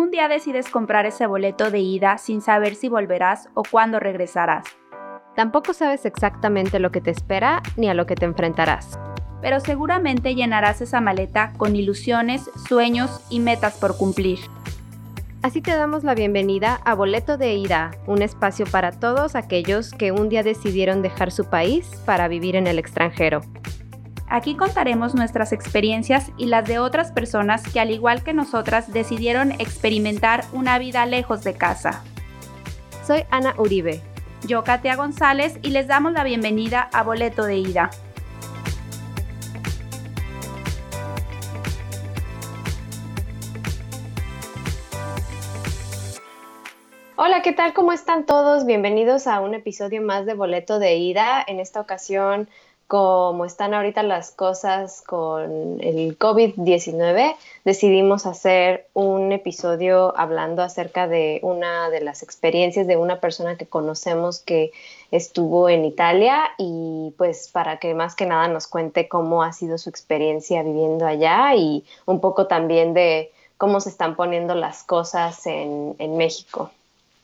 un día decides comprar ese boleto de ida sin saber si volverás o cuándo regresarás. Tampoco sabes exactamente lo que te espera ni a lo que te enfrentarás. Pero seguramente llenarás esa maleta con ilusiones, sueños y metas por cumplir. Así te damos la bienvenida a Boleto de Ida, un espacio para todos aquellos que un día decidieron dejar su país para vivir en el extranjero. Aquí contaremos nuestras experiencias y las de otras personas que al igual que nosotras decidieron experimentar una vida lejos de casa. Soy Ana Uribe. Yo, Katia González, y les damos la bienvenida a Boleto de Ida. Hola, ¿qué tal? ¿Cómo están todos? Bienvenidos a un episodio más de Boleto de Ida. En esta ocasión como están ahorita las cosas con el COVID-19, decidimos hacer un episodio hablando acerca de una de las experiencias de una persona que conocemos que estuvo en Italia y pues para que más que nada nos cuente cómo ha sido su experiencia viviendo allá y un poco también de cómo se están poniendo las cosas en, en México.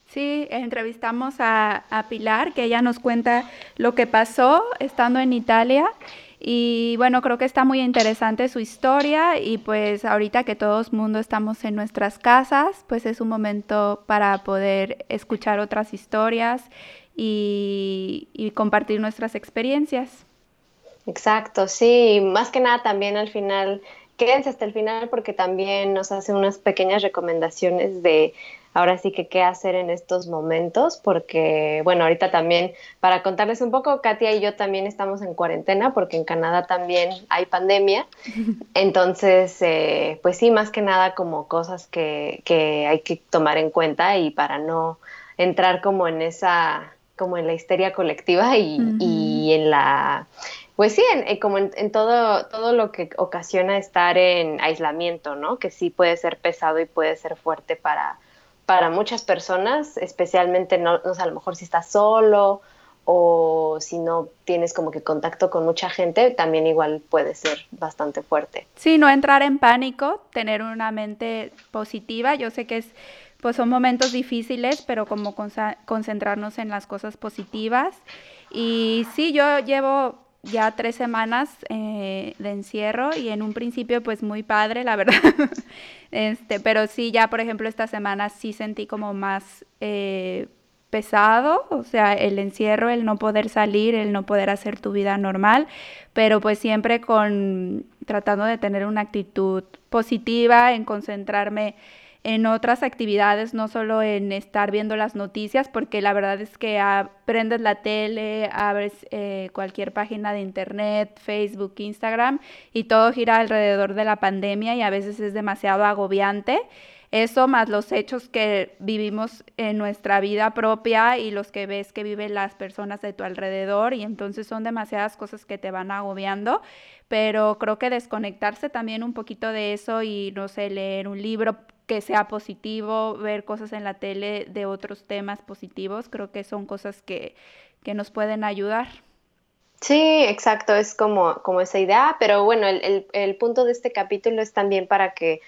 Sí, entrevistamos a, Pilar, que ella nos cuenta lo que pasó estando en Italia. Y bueno, creo que está muy interesante su historia y pues ahorita que todos mundo estamos en nuestras casas, pues es un momento para poder escuchar otras historias y, y compartir nuestras experiencias. Exacto, sí, más que nada también al final, quédense hasta el final porque también nos hace unas pequeñas recomendaciones de ahora sí que qué hacer en estos momentos, porque bueno, ahorita también para contarles un poco, Katia y yo también estamos en cuarentena porque en Canadá también hay pandemia, entonces eh, pues sí, más que nada como cosas que, que hay que tomar en cuenta y para no entrar como en esa como en la histeria colectiva y, y en la pues sí, en, como en, en, todo, todo lo que ocasiona estar en aislamiento, ¿no? Que sí puede ser pesado y puede ser fuerte para, para muchas personas, especialmente no, no a lo mejor si estás solo o si no tienes como que contacto con mucha gente, también igual puede ser bastante fuerte. Sí, no entrar en pánico, tener una mente positiva. Yo sé que es, pues son momentos difíciles, pero como concentrarnos en las cosas positivas. Y sí, yo llevo ya tres semanas eh, de encierro y en un principio pues muy padre, la verdad. este, pero sí, ya por ejemplo esta semana sí sentí como más eh, pesado, o sea, el encierro, el no poder salir, el no poder hacer tu vida normal, pero pues siempre con tratando de tener una actitud positiva, en concentrarme en otras actividades, no solo en estar viendo las noticias, porque la verdad es que aprendes la tele, abres eh, cualquier página de internet, Facebook, Instagram, y todo gira alrededor de la pandemia y a veces es demasiado agobiante. Eso más los hechos que vivimos en nuestra vida propia y los que ves que viven las personas de tu alrededor y entonces son demasiadas cosas que te van agobiando, pero creo que desconectarse también un poquito de eso y no sé, leer un libro que sea positivo, ver cosas en la tele de otros temas positivos, creo que son cosas que, nos pueden ayudar. Sí, exacto, es como, como esa idea, pero bueno, el, punto de este capítulo es también para que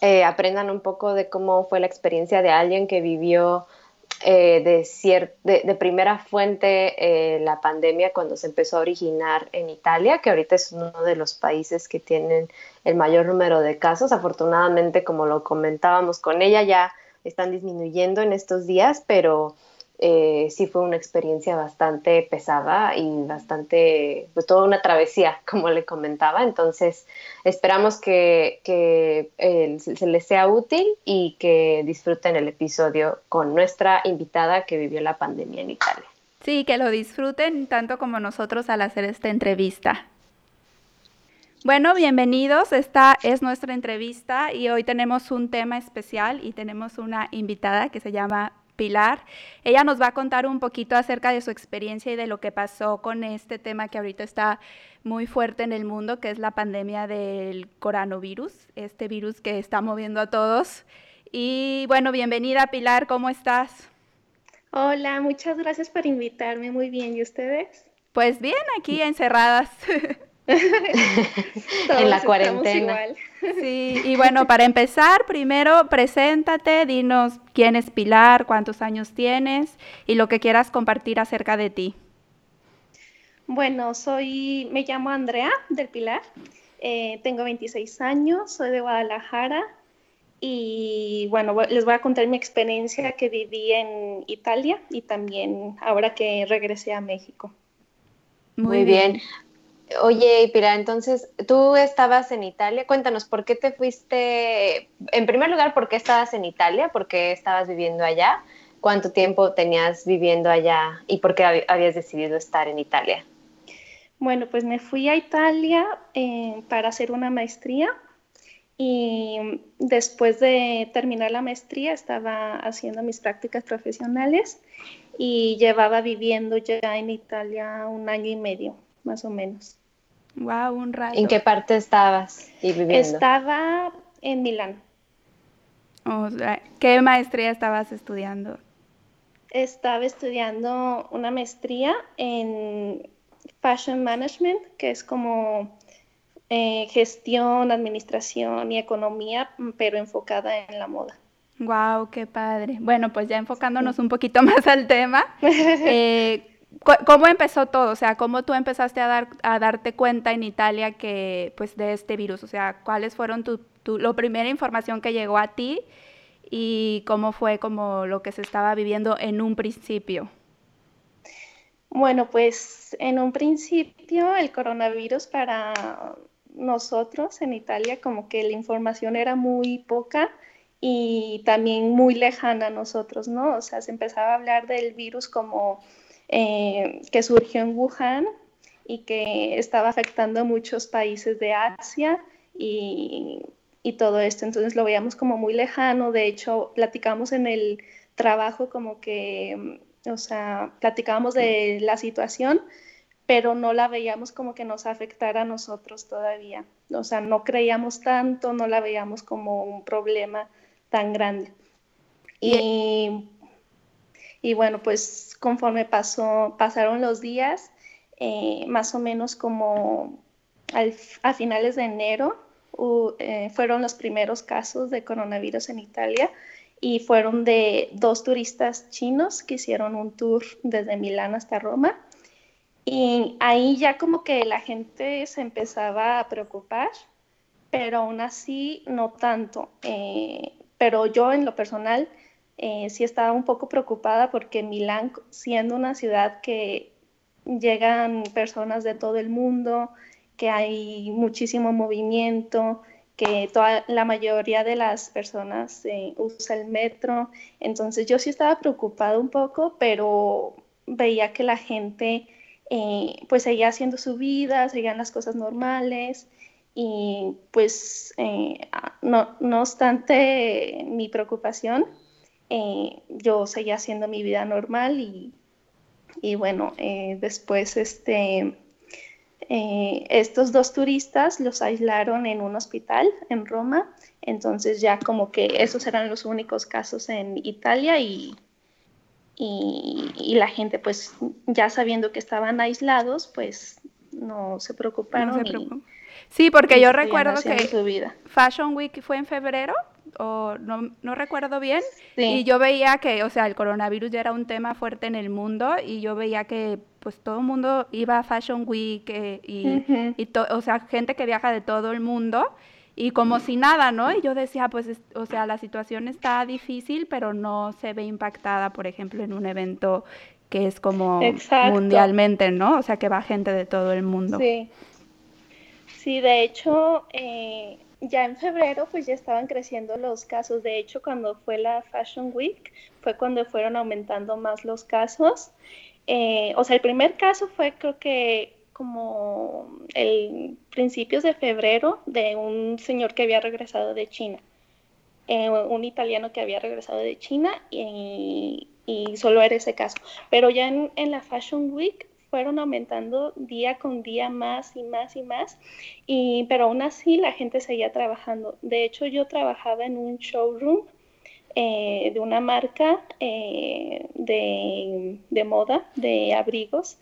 eh, aprendan un poco de cómo fue la experiencia de alguien que vivió eh, de, de, primera fuente eh, la pandemia cuando se empezó a originar en Italia, que ahorita es uno de los países que tienen el mayor número de casos. Afortunadamente, como lo comentábamos con ella, ya están disminuyendo en estos días, pero eh, sí fue una experiencia bastante pesada y bastante, pues toda una travesía, como le comentaba. Entonces, esperamos que, eh, se les sea útil y que disfruten el episodio con nuestra invitada que vivió la pandemia en Italia. Sí, que lo disfruten tanto como nosotros al hacer esta entrevista. Bueno, bienvenidos. Esta es nuestra entrevista y hoy tenemos un tema especial y tenemos una invitada que se llama Pilar. Ella nos va a contar un poquito acerca de su experiencia y de lo que pasó con este tema que ahorita está muy fuerte en el mundo, que es la pandemia del coronavirus, este virus que está moviendo a todos. Y bueno, bienvenida Pilar, ¿cómo estás? Hola, muchas gracias por invitarme. Muy bien, ¿y ustedes? Pues bien, aquí encerradas. en la cuarentena. Sí, y bueno, para empezar, primero preséntate, dinos quién es Pilar, cuántos años tienes y lo que quieras compartir acerca de ti. Bueno, soy, me llamo Andrea del Pilar, eh, tengo 26 años, soy de Guadalajara y bueno, les voy a contar mi experiencia que viví en Italia y también ahora que regresé a México. Muy, bien. Oye, Pira, entonces tú estabas en Italia. Cuéntanos, ¿por qué te fuiste? En primer lugar, ¿por qué estabas en Italia? ¿Por qué estabas viviendo allá? ¿Cuánto tiempo tenías viviendo allá y por qué habías decidido estar en Italia? Bueno, pues me fui a Italia eh, para hacer una maestría y después de terminar la maestría estaba haciendo mis prácticas profesionales y llevaba viviendo ya en Italia un año y medio, más o menos. Wow, un rato. ¿En qué parte estabas y viviendo? Estaba en Milán. ¿Qué maestría estabas estudiando? Estaba estudiando una maestría en Fashion Management, que es como eh, gestión, administración y economía, pero enfocada en la moda. Wow, qué padre. Bueno, pues ya enfocándonos un poquito más al tema, eh, ¿Cómo empezó todo? O sea, ¿cómo tú empezaste a, dar, a darte cuenta en Italia que, pues, de este virus? O sea, ¿cuáles fueron tu, tu, la primera información que llegó a ti y cómo fue como lo que se estaba viviendo en un principio? Bueno, pues en un principio el coronavirus para nosotros en Italia como que la información era muy poca y también muy lejana a nosotros, ¿no? O sea, se empezaba a hablar del virus como eh, que surgió en Wuhan y que estaba afectando a muchos países de Asia y, y, todo esto. Entonces lo veíamos como muy lejano. De hecho, platicamos en el trabajo como que, o sea, platicábamos de la situación, pero no la veíamos como que nos afectara a nosotros todavía. O sea, no creíamos tanto, no la veíamos como un problema tan grande. Y y bueno, pues conforme pasó, pasaron los días, eh, más o menos como a finales de enero, eh, fueron los primeros casos de coronavirus en Italia y fueron de dos turistas chinos que hicieron un tour desde Milán hasta Roma. Y ahí ya como que la gente se empezaba a preocupar, pero aún así no tanto. Eh, pero yo en lo personal eh, sí estaba un poco preocupada porque Milán, siendo una ciudad que llegan personas de todo el mundo, que hay muchísimo movimiento, que toda, la mayoría de las personas eh, usa el metro. Entonces yo sí estaba preocupada un poco, pero veía que la gente eh, pues seguía haciendo su vida, seguían las cosas normales y pues no, no obstante mi preocupación, eh, yo seguía haciendo mi vida normal y, bueno, eh, después este, eh, estos dos turistas los aislaron en un hospital en Roma, entonces ya como que esos eran los únicos casos en Italia y, y, la gente pues ya sabiendo que estaban aislados pues no se preocuparon. sí, porque yo recuerdo que Fashion Week fue en febrero o no, no recuerdo bien, y yo veía que, o sea, el coronavirus ya era un tema fuerte en el mundo y yo veía que pues todo el mundo iba a Fashion Week eh, y, o sea, gente que viaja de todo el mundo y como si nada, ¿no? Y yo decía, pues, o sea, la situación está difícil, pero no se ve impactada, por ejemplo, en un evento que es como mundialmente, ¿no? O sea, que va gente de todo el mundo. Sí. Sí, de hecho, eh, ya en febrero pues ya estaban creciendo los casos. De hecho, cuando fue la Fashion Week fue cuando fueron aumentando más los casos. Eh, o sea, el primer caso fue creo que como el principios de febrero de un señor que había regresado de China. Eh, un italiano que había regresado de China y, solo era ese caso. Pero ya en, en la Fashion Week fueron aumentando día con día más y más y más, y, pero aún así la gente seguía trabajando. De hecho, yo trabajaba en un showroom eh, de una marca eh, de, moda, de abrigos,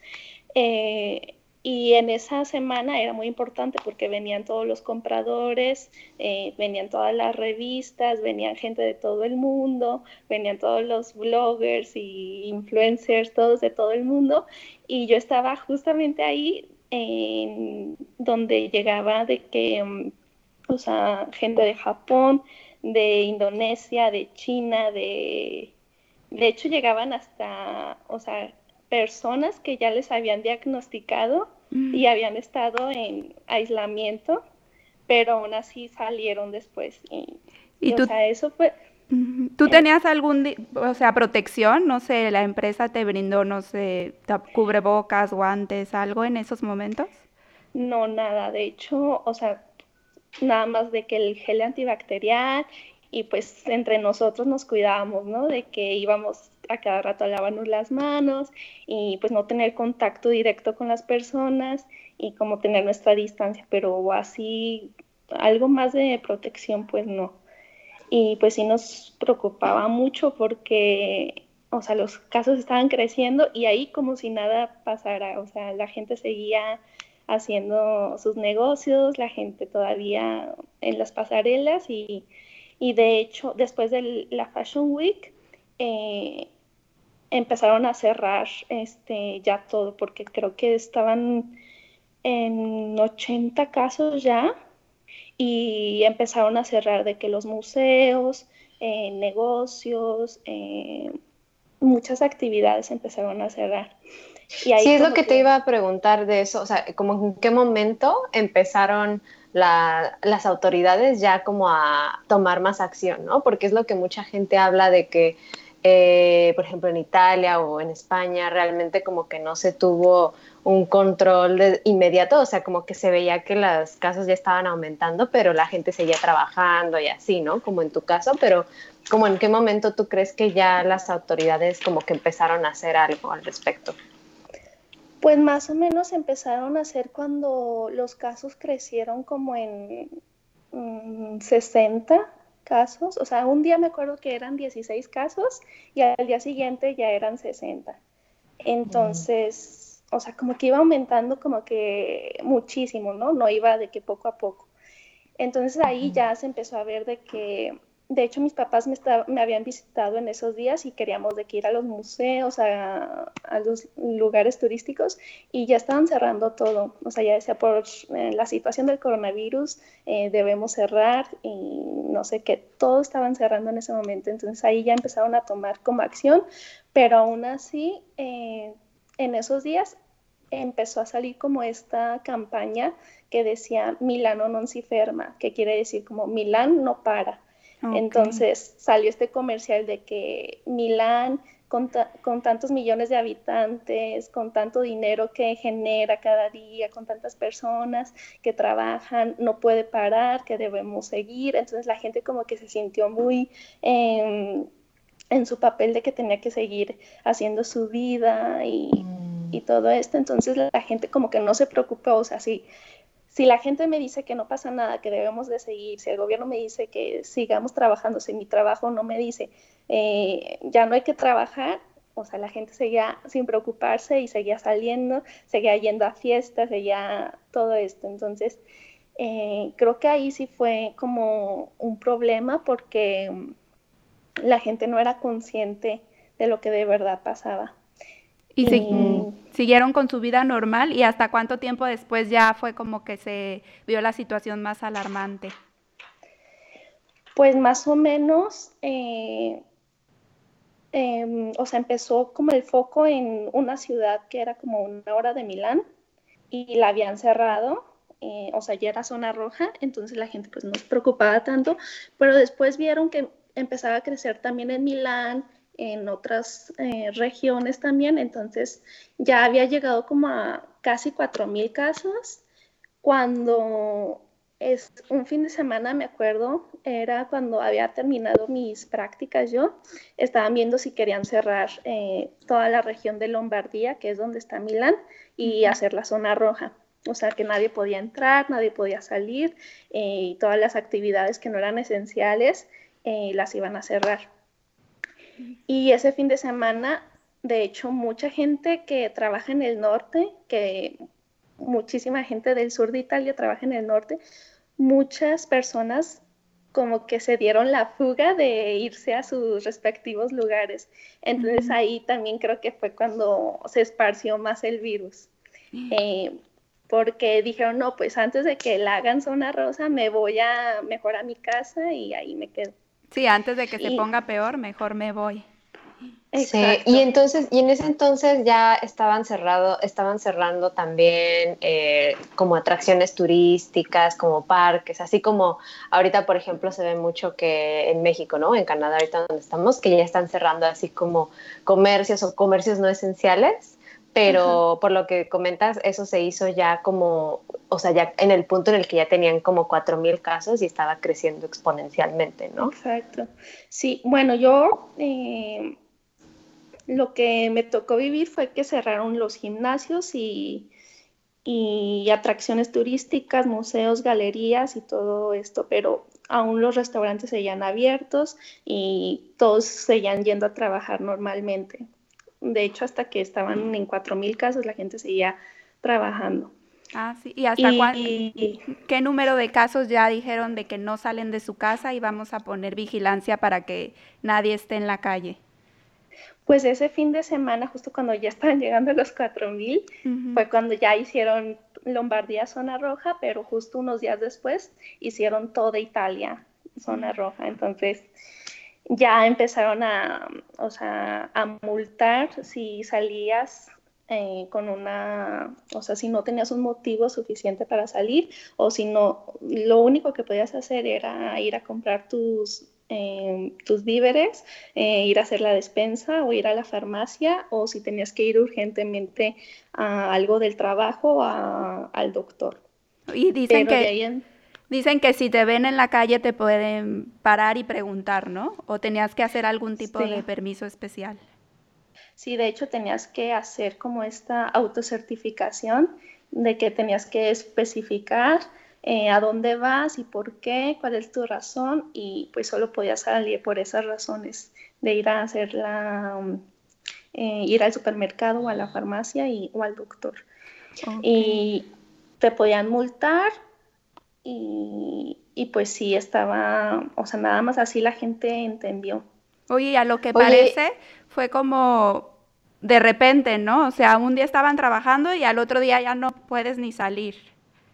eh, Y en esa semana era muy importante porque venían todos los compradores, eh, venían todas las revistas, venían gente de todo el mundo, venían todos los bloggers y influencers, todos de todo el mundo. Y yo estaba justamente ahí en donde llegaba de que, mm, o sea, gente de Japón, de Indonesia, de China, de... De hecho, llegaban hasta, o sea, personas que ya les habían diagnosticado mm. y habían estado en aislamiento, pero aún así salieron después. Y, tú, o sea, eso fue... ¿Tú eh, tenías algún, o sea, protección? No sé, la empresa te brindó, no sé, cubrebocas, guantes, algo en esos momentos? No, nada. De hecho, o sea, nada más de que el gel antibacterial y pues entre nosotros nos cuidábamos, ¿no? De que íbamos a cada rato lavarnos las manos y pues no tener contacto directo con las personas y como tener nuestra distancia, pero así algo más de protección pues no. Y pues sí nos preocupaba mucho porque, o sea, los casos estaban creciendo y ahí como si nada pasara, o sea, la gente seguía haciendo sus negocios, la gente todavía en las pasarelas y, y de hecho después de la Fashion Week eh, empezaron a cerrar este, ya todo, porque creo que estaban en 80 casos ya y empezaron a cerrar de que los museos, eh, negocios, eh, muchas actividades empezaron a cerrar. Y sí, es lo que, te iba a preguntar de eso, o sea, como en qué momento empezaron las autoridades ya como a tomar más acción, ¿no? Porque es lo que mucha gente habla de que eh, por ejemplo, en Italia o en España, realmente como que no se tuvo un control inmediato, o sea, como que se veía que las casos ya estaban aumentando, pero la gente seguía trabajando y así, ¿no? Como en tu caso, pero como en qué momento tú crees que ya las autoridades como que empezaron a hacer algo al respecto? Pues más o menos empezaron a hacer cuando los casos crecieron como en 60, mm, casos, o sea, un día me acuerdo que eran 16 casos y al día siguiente ya eran 60. Entonces, o sea, como que iba aumentando como que muchísimo, ¿no? No iba de que poco a poco. Entonces ahí ya se empezó a ver de que de hecho, mis papás me, habían visitado en esos días y queríamos de que ir a los museos, a, los lugares turísticos y ya estaban cerrando todo. O sea, ya decía, por eh, la situación del coronavirus eh, debemos cerrar y no sé qué, todo estaban cerrando en ese momento. Entonces ahí ya empezaron a tomar como acción, pero aún así, eh, en esos días empezó a salir como esta campaña que decía Milano non si ferma, que quiere decir como Milán no para. Entonces salió este comercial de que Milán, con, tantos millones de habitantes, con tanto dinero que genera cada día, con tantas personas que trabajan, no puede parar, que debemos seguir. Entonces la gente como que se sintió muy... en su papel de que tenía que seguir haciendo su vida y, y, todo esto. Entonces la gente como que no se preocupó, o sea, sí, si la gente me dice que no pasa nada, que debemos de seguir, si el gobierno me dice que sigamos trabajando, si mi trabajo no me dice eh, ya no hay que trabajar, o sea, la gente seguía sin preocuparse y seguía saliendo, seguía yendo a fiestas, seguía todo esto. Entonces, eh, creo que ahí sí fue como un problema porque la gente no era consciente de lo que de verdad pasaba. Y, siguieron con su vida normal y hasta cuánto tiempo después ya fue como que se vio la situación más alarmante. Pues más o menos, eh, em, o sea, empezó como el foco en una ciudad que era como una hora de Milán y la habían cerrado, eh, o sea, ya era zona roja, entonces la gente pues no se preocupaba tanto, pero después vieron que empezaba a crecer también en Milán, en otras eh, regiones también, entonces ya había llegado como a casi 4.000 casos. Cuando es un fin de semana, me acuerdo, era cuando había terminado mis prácticas yo, estaban viendo si querían cerrar eh, toda la región de Lombardía, que es donde está Milán, y hacer la zona roja. O sea, que nadie podía entrar, nadie podía salir eh, y todas las actividades que no eran esenciales las iban a cerrar. Y ese fin de semana, de hecho, mucha gente que trabaja en el norte, que muchísima gente del sur de Italia trabaja en el norte, muchas personas como que se dieron la fuga de irse a sus respectivos lugares. Entonces ahí también creo que fue cuando se esparció más el virus. Eh, porque dijeron, no, pues antes de que la hagan zona rosa, me voy a mejor a mi casa y ahí me quedo. Sí, antes de que se ponga peor, mejor me voy. Sí, y entonces, y en ese entonces ya estaban cerrado, estaban cerrando también eh, como atracciones turísticas, como parques, así como ahorita, por ejemplo, se ve mucho que en México, ¿no? En Canadá, ahorita donde estamos, que ya están cerrando así como comercios o comercios no esenciales, pero por lo que comentas, eso se hizo ya como, o sea, ya en el punto en el que ya tenían como 4.000 casos y estaba creciendo exponencialmente, ¿no? Exacto. Sí, bueno, yo... Eh lo que me tocó vivir fue que cerraron los gimnasios y, atracciones turísticas, museos, galerías y todo esto, pero aún los restaurantes seguían abiertos y todos seguían yendo a trabajar normalmente. De hecho, hasta que estaban en 4.000 casos, la gente seguía trabajando. Ah, sí. ¿Y hasta cuándo? ¿Qué número de casos ya dijeron de que no salen de su casa y vamos a poner vigilancia para que nadie esté en la calle? Pues ese fin de semana, justo cuando ya estaban llegando los 4000, fue cuando ya hicieron Lombardía zona roja, pero justo unos días después hicieron toda Italia zona roja. Entonces ya empezaron a, o sea, a multar si salías eh, con una, o sea, si no tenías un motivo suficiente para salir o si no, lo único que podías hacer era ir a comprar tus Em, tus víveres, eh, ir a hacer la despensa o ir a la farmacia o si tenías que ir urgentemente a algo del trabajo al doctor. Y dicen que, dicen que si te ven en la calle te pueden parar y preguntar, ¿no? O tenías que hacer algún tipo de permiso especial. Sí, de hecho tenías que hacer como esta autocertificación de que tenías que especificar eh, a dónde vas y por qué, cuál es tu razón y pues solo podías salir por esas razones de ir a hacer la, eh, ir al supermercado o a la farmacia y, o al doctor. Y te podían multar y, y, pues sí estaba, o sea, nada más así la gente entendió. Oye, a lo que parece fue como de repente, ¿no? O sea, un día estaban trabajando y al otro día ya no puedes ni salir.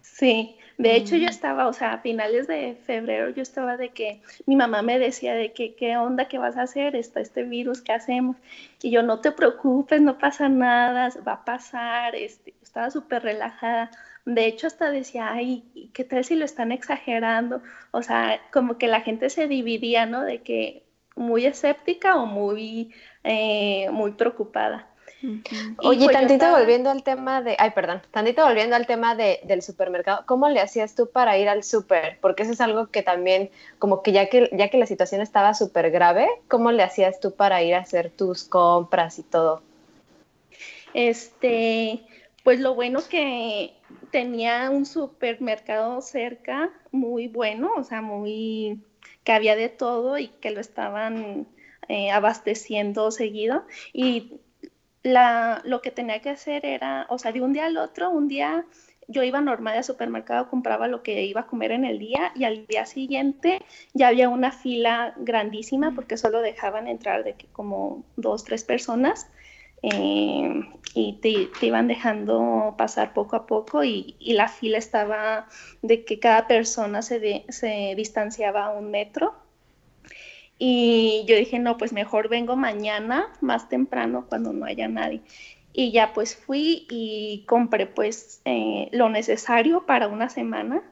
Sí, de hecho, yo estaba, o sea, a finales de febrero, yo estaba de que mi mamá me decía de que, ¿qué onda? ¿Qué vas a hacer? Está este virus, ¿qué hacemos? Y yo, no te preocupes, no pasa nada, va a pasar. Este, estaba súper relajada. De hecho, hasta decía, ay, ¿qué tal si lo están exagerando? O sea, como que la gente se dividía, ¿no? De que muy escéptica o muy, eh, muy preocupada. Oye, pues tantito volviendo al tema de, ay, perdón, tantito volviendo al tema de, del supermercado, ¿cómo le hacías tú para ir al super? Porque eso es algo que también, como que ya que, ya que la situación estaba súper grave, ¿cómo le hacías tú para ir a hacer tus compras y todo? Este, pues lo bueno que tenía un supermercado cerca, muy bueno, o sea, muy, que había de todo y que lo estaban eh, abasteciendo seguido. Y lo que tenía que hacer era, o sea, de un día al otro, un día yo iba normal al supermercado, compraba lo que iba a comer en el día y al día siguiente ya había una fila grandísima porque solo dejaban entrar de que como dos, tres personas eh, y te, iban dejando pasar poco a poco y, la fila estaba de que cada persona se, se distanciaba un metro y yo dije, no, pues mejor vengo mañana más temprano cuando no haya nadie. Y ya pues fui y compré pues eh, lo necesario para una semana.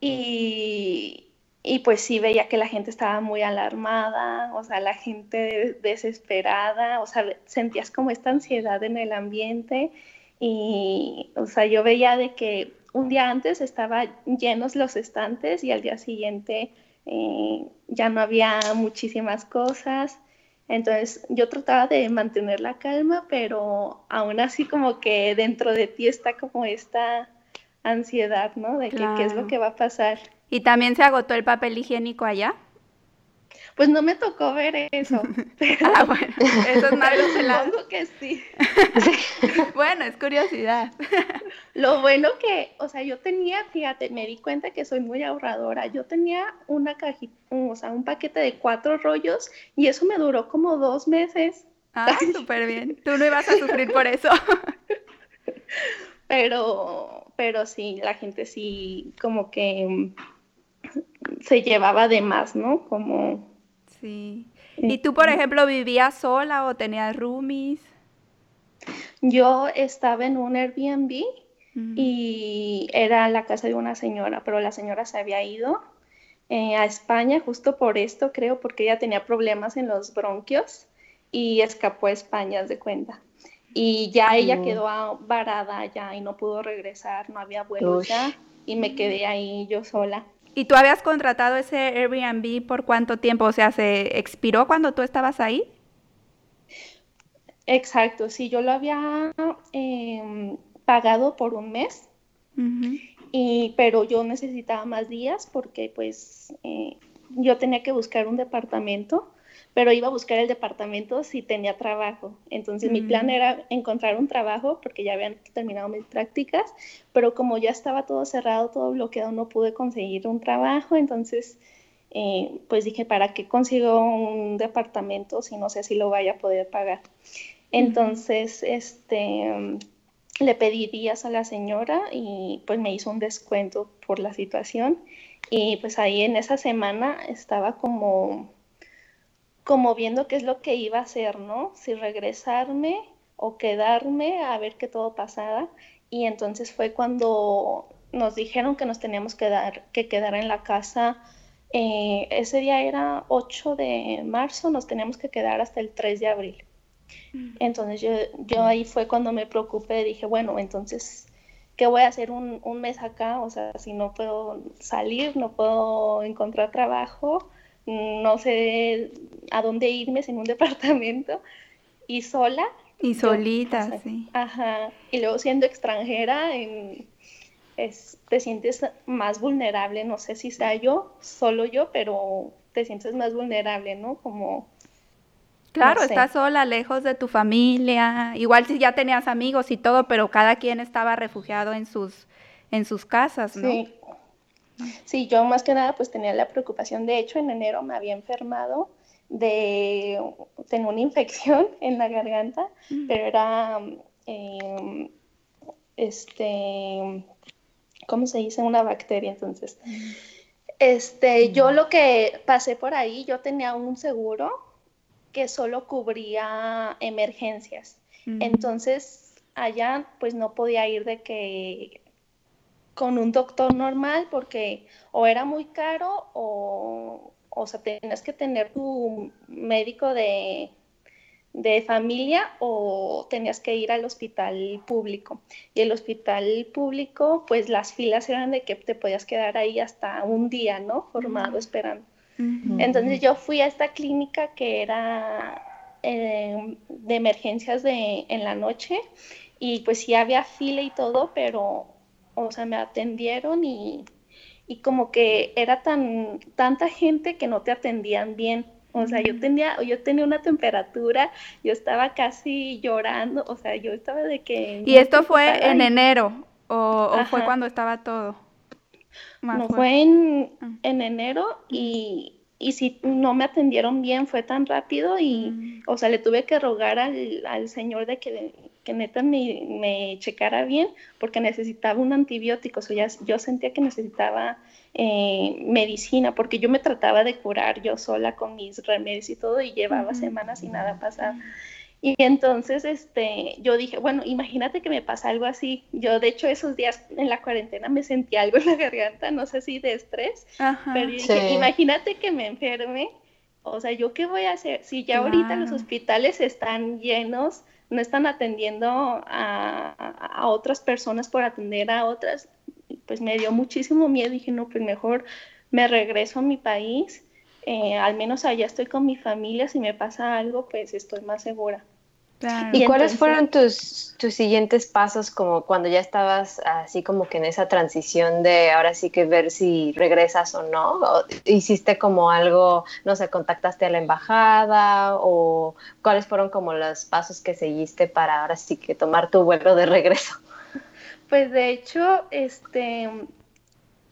Y, y, pues sí veía que la gente estaba muy alarmada, o sea, la gente desesperada, o sea, sentías como esta ansiedad en el ambiente. Y, o sea, yo veía de que un día antes estaban llenos los estantes y al día siguiente eh, ya no había muchísimas cosas. Entonces yo trataba de mantener la calma, pero aún así como que dentro de ti está como esta ansiedad, ¿no? De que, qué es lo que va a pasar. ¿Y también se agotó el papel higiénico allá? Pues no me tocó ver eso. ah, bueno, eso es malo Supongo que sí. bueno, es curiosidad. Lo bueno que, o sea, yo tenía, fíjate, me di cuenta que soy muy ahorradora. Yo tenía una cajita, o sea, un paquete de cuatro rollos y eso me duró como dos meses. Ah, súper bien. Tú no ibas a sufrir por eso. pero, pero sí, la gente sí, como que se llevaba de más, ¿no? Como... Sí. ¿Y tú, por ejemplo, vivías sola o tenías roomies? Yo estaba en un Airbnb y era la casa de una señora, pero la señora se había ido eh, a España justo por esto, creo, porque ella tenía problemas en los bronquios y escapó a España, de cuenta. Y ya ella quedó varada ya y no pudo regresar, no había vuelo ya y me quedé ahí yo sola. ¿Y tú habías contratado ese Airbnb por cuánto tiempo? O sea, ¿se expiró cuando tú estabas ahí? Exacto, sí, yo lo había em, pagado por un mes, y, pero yo necesitaba más días porque pues eh, yo tenía que buscar un departamento pero iba a buscar el departamento si tenía trabajo. Entonces mi plan mm. era encontrar un trabajo porque ya habían terminado mis prácticas, pero como ya estaba todo cerrado, todo bloqueado, no pude conseguir un trabajo, entonces eh, pues dije, ¿para qué consigo un departamento si no sé si lo vaya a poder pagar? Entonces, este, le pedí días a la señora y pues me hizo un descuento por la situación y pues ahí en esa semana estaba como como viendo qué es lo que iba a hacer, ¿no? Si regresarme o quedarme a ver qué todo pasaba. Y entonces fue cuando nos dijeron que nos teníamos que, dar, que quedar en la casa. Eh, ese día era 8 de marzo, nos teníamos que quedar hasta el 3 de abril. Entonces yo, yo ahí fue cuando me preocupé, dije, bueno, entonces, ¿qué voy a hacer un, un mes acá? O sea, si no puedo salir, no puedo encontrar trabajo, no sé a dónde irme sin un departamento y sola. Y solita, sí. Ajá. Y luego siendo extranjera, te sientes más vulnerable. No sé si sea yo, solo yo, pero te sientes más vulnerable, ¿no? Como... Claro, estás sola, lejos de tu familia. Igual si ya tenías amigos y todo, pero cada quien estaba refugiado en sus, en sus casas, ¿no? Sí. Sí, yo más que nada pues tenía la preocupación, de hecho en enero me había enfermado de, tengo una infección en la garganta, mm. pero era, em, este, ¿cómo se dice? Una bacteria, entonces. Mm. Este, yo mm. lo que pasé por ahí, yo tenía un seguro que solo cubría emergencias. Entonces, allá pues no podía ir de que con un doctor normal porque o era muy caro o, o sea, tenías que tener tu médico de, de familia o tenías que ir al hospital público. Y el hospital público, pues las filas eran de que te podías quedar ahí hasta un día, ¿no? Formado esperando. Entonces yo fui a esta clínica que era eh, de emergencias de, en la noche y pues sí había fila y todo, pero o sea, me atendieron y, como que era tan tanta gente que no te atendían bien. O sea, yo tenía, yo tenía una temperatura, yo estaba casi llorando, o sea, yo estaba de que... ¿Y esto fue en enero o, fue cuando estaba todo? no, fue en, ah. en enero y, y si no me atendieron bien, fue tan rápido y, mm. o sea, le tuve que rogar al, al señor de que que neta me, me, checara bien porque necesitaba un antibiótico, o sea, yo sentía que necesitaba eh, medicina porque yo me trataba de curar yo sola con mis remedios y todo y llevaba semanas y nada pasaba. Y entonces este, yo dije, bueno, imagínate que me pasa algo así. Yo de hecho esos días en la cuarentena me sentí algo en la garganta, no sé si de estrés, pero dije, imagínate que me enferme. O sea, ¿yo qué voy a hacer? Si ya ahorita los hospitales están llenos no están atendiendo a, otras personas por atender a otras, pues me dio muchísimo miedo. Dije, no, pues mejor me regreso a mi país, eh, al menos allá estoy con mi familia, si me pasa algo, pues estoy más segura. ¿Y, cuáles fueron tus, tus siguientes pasos como cuando ya estabas así como que en esa transición de ahora sí que ver si regresas o no? ¿Hiciste como algo, no sé, contactaste a la embajada o cuáles fueron como los pasos que seguiste para ahora sí que tomar tu vuelo de regreso? Pues de hecho, este,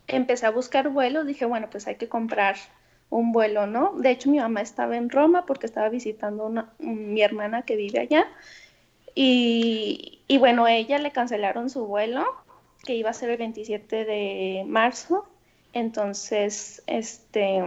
empecé a buscar vuelos, dije, bueno, pues hay que comprar un vuelo, ¿no? De hecho, mi mamá estaba en Roma porque estaba visitando a mi hermana que vive allá. Y, y, bueno, a ella le cancelaron su vuelo, que iba a ser el 27 de marzo. Entonces, este,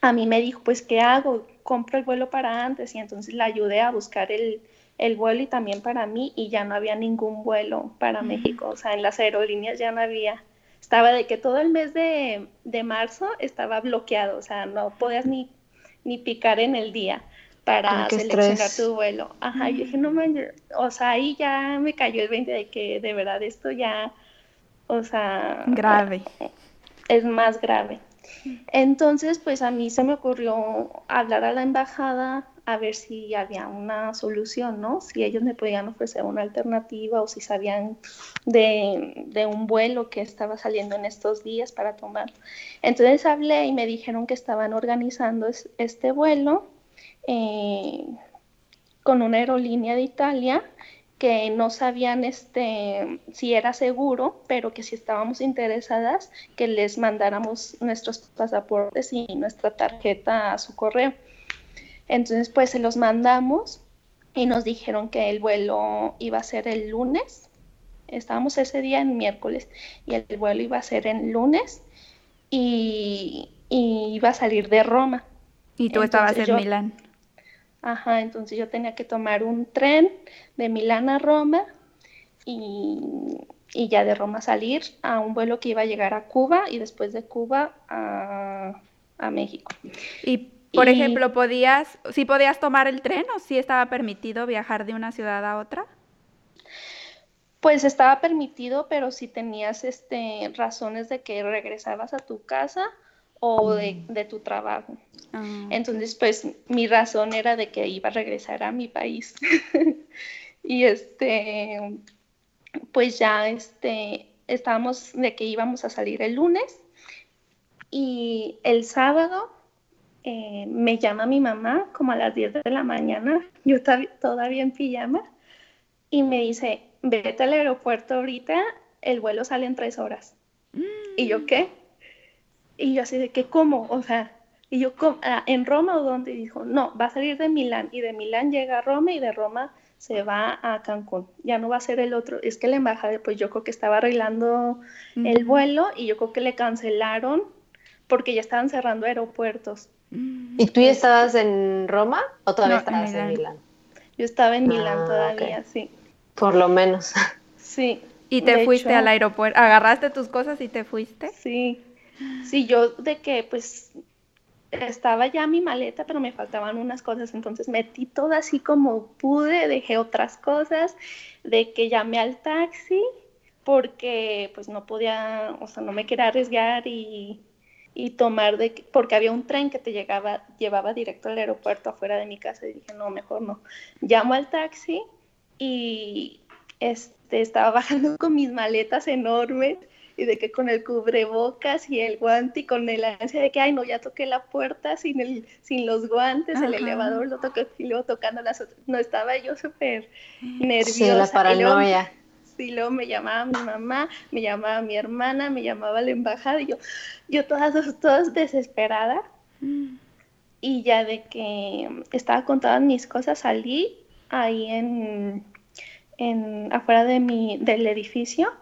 a mí me dijo, pues, ¿qué hago? Compro el vuelo para antes. Y entonces la ayudé a buscar el, el vuelo y también para mí. Y ya no había ningún vuelo para México. O sea, en las aerolíneas ya no había estaba de que todo el mes de, marzo estaba bloqueado, o sea, no podías ni, ni picar en el día para seleccionar tu vuelo. Ajá, yo dije, no manches, o sea, ahí ya me cayó el 20 de que de verdad esto ya, o sea... Grave. Es más grave. Entonces, pues a mí se me ocurrió hablar a la embajada a ver si había una solución, ¿no? Si ellos me podían ofrecer una alternativa o si sabían de, un vuelo que estaba saliendo en estos días para tomar. Entonces hablé y me dijeron que estaban organizando este vuelo eh, con una aerolínea de Italia que no sabían este, si era seguro, pero que si estábamos interesadas, que les mandáramos nuestros pasaportes y nuestra tarjeta a su correo. Entonces, pues se los mandamos y nos dijeron que el vuelo iba a ser el lunes. Estábamos ese día en miércoles y el vuelo iba a ser en lunes y, iba a salir de Roma. Y tú estabas en Milán. Ajá, entonces yo tenía que tomar un tren de Milán a Roma y, ya de Roma salir a un vuelo que iba a llegar a Cuba y después de Cuba a, a México. ¿Y por ejemplo, podías, si podías tomar el tren o si estaba permitido viajar de una ciudad a otra? Pues estaba permitido, pero si tenías este razones de que regresabas a tu casa o de, mm. tu trabajo. Ah, Entonces, pues mi razón era de que iba a regresar a mi país. y este, pues ya este, estábamos de que íbamos a salir el lunes y el sábado eh, me llama mi mamá como a las 10 de la mañana, yo todavía en pijama, y me dice, vete al aeropuerto ahorita, el vuelo sale en tres horas. ¿Y yo qué? Y yo así de que, ¿cómo? O sea, y yo, ah, ¿en Roma o dónde? Y dijo, no, va a salir de Milán, y de Milán llega a Roma, y de Roma se va a Cancún, ya no va a ser el otro. Es que la embajada, pues yo creo que estaba arreglando el vuelo, y yo creo que le cancelaron porque ya estaban cerrando aeropuertos. ¿Y tú ya estabas en Roma o todavía estabas en Milán? Yo estaba en Milán ah, todavía, sí. Por lo menos. Sí. ¿Y te fuiste al aeropuerto? ¿Agarraste tus cosas y te fuiste? Sí. Sí, yo de que pues estaba ya mi maleta, pero me faltaban unas cosas, entonces metí todo así como pude, dejé otras cosas, de que llamé al taxi porque pues no podía, o sea, no me quería arriesgar y y tomar de porque había un tren que te llegaba llevaba directo al aeropuerto afuera de mi casa y dije no mejor no. Llamo al taxi y este estaba bajando con mis maletas enormes y de que con el cubrebocas y el guante y con el ansia de que ay no ya toqué la puerta sin el sin los guantes el elevador lo toqué y luego tocando las otras. No estaba yo súper nerviosa sí, la paranoia y luego me llamaba mi mamá, me llamaba mi hermana, me llamaba la embajada y yo, yo todas, todas desesperada. Mm. Y ya de que estaba con todas mis cosas, salí ahí en, en afuera de mi, del edificio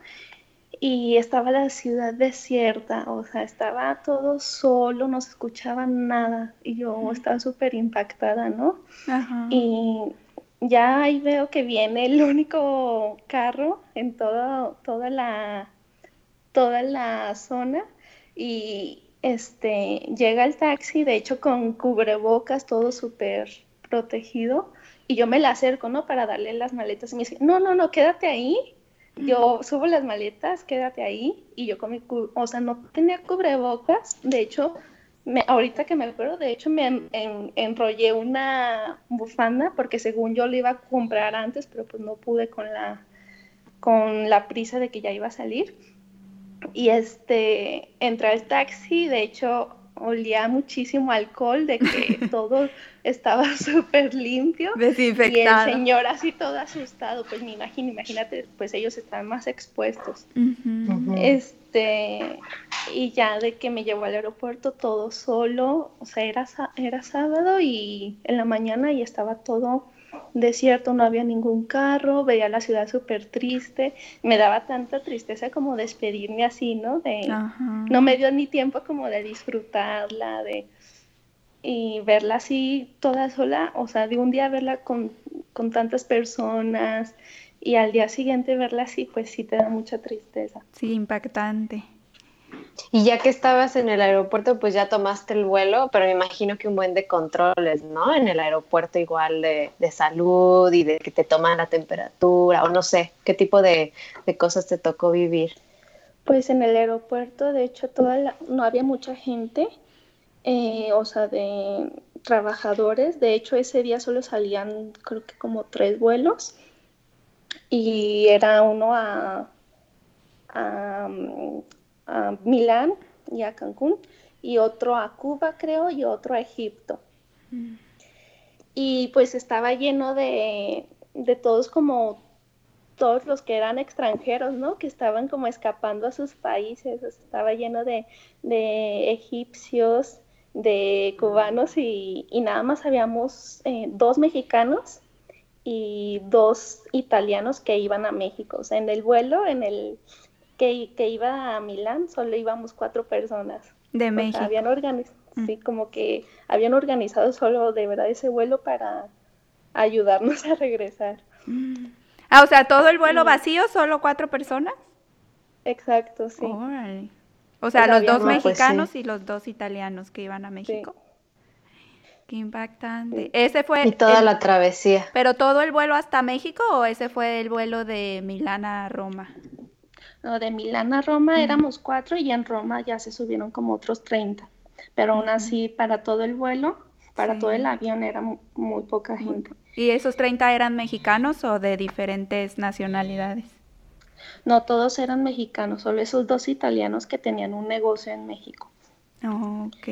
y estaba la ciudad desierta, o sea, estaba todo solo, no se escuchaba nada y yo mm. estaba súper impactada, ¿no? Y ya ahí veo que viene el único carro en todo, toda, la, toda la zona y este, llega el taxi, de hecho con cubrebocas, todo súper protegido, y yo me la acerco, ¿no? Para darle las maletas y me dice, no, no, no, quédate ahí. Yo subo las maletas, quédate ahí, y yo con mi, o sea, no tenía cubrebocas, de hecho, ahorita que me acuerdo, de hecho me enrollé una bufanda porque según yo le iba a comprar antes, pero pues no pude con la, con la prisa de que ya iba a salir. Y este, entré al taxi, de hecho olía muchísimo alcohol, de que todo estaba súper limpio. Desinfectado. Y el señor así todo asustado, pues me imagino, imagínate, pues ellos están más expuestos. Este, y ya de que me llevó al aeropuerto todo solo, o sea, era, era sábado y en la mañana y estaba todo desierto, no había ningún carro, veía la ciudad súper triste, me daba tanta tristeza como despedirme así, ¿no? De, no me dio ni tiempo como de disfrutarla, de y verla así toda sola, o sea, de un día verla con, con tantas personas y al día siguiente verla así, pues sí te da mucha tristeza. Sí, impactante. Y ya que estabas en el aeropuerto, pues ya tomaste el vuelo, pero me imagino que un buen de controles, ¿no? En el aeropuerto igual de, salud y de que te toman la temperatura o no sé, ¿qué tipo de, cosas te tocó vivir? Pues en el aeropuerto, de hecho, toda no había mucha gente, eh, o sea, de trabajadores. De hecho, ese día solo salían, creo que como tres vuelos y era uno a a Milán y a Cancún, y otro a Cuba, creo, y otro a Egipto. Mm. Y pues estaba lleno de, de todos como todos los que eran extranjeros, ¿no? Que estaban como escapando a sus países, estaba lleno de, de egipcios, de cubanos y, y nada más habíamos eh, dos mexicanos y dos italianos que iban a México. O sea, en el vuelo, en el, que, iba a Milán, solo íbamos cuatro personas. De México. habían organizado, mm. sí, como que habían organizado solo de verdad ese vuelo para ayudarnos a regresar. Mm. Ah, o sea, todo el vuelo vacío, solo cuatro personas. Exacto, sí. O sea, los dos pues mexicanos y los dos italianos que iban a México. Qué impactante. Ese fue. Y toda la travesía. ¿Pero todo el vuelo hasta México o ese fue el vuelo de Milán a Roma? De Milán a Roma éramos cuatro y en Roma ya se subieron como otros 30. Pero aún así, para todo el vuelo, para todo el avión era muy, poca gente. ¿Y esos 30 eran mexicanos o de diferentes nacionalidades? No, todos eran mexicanos, solo esos dos italianos que tenían un negocio en México. Oh, ok.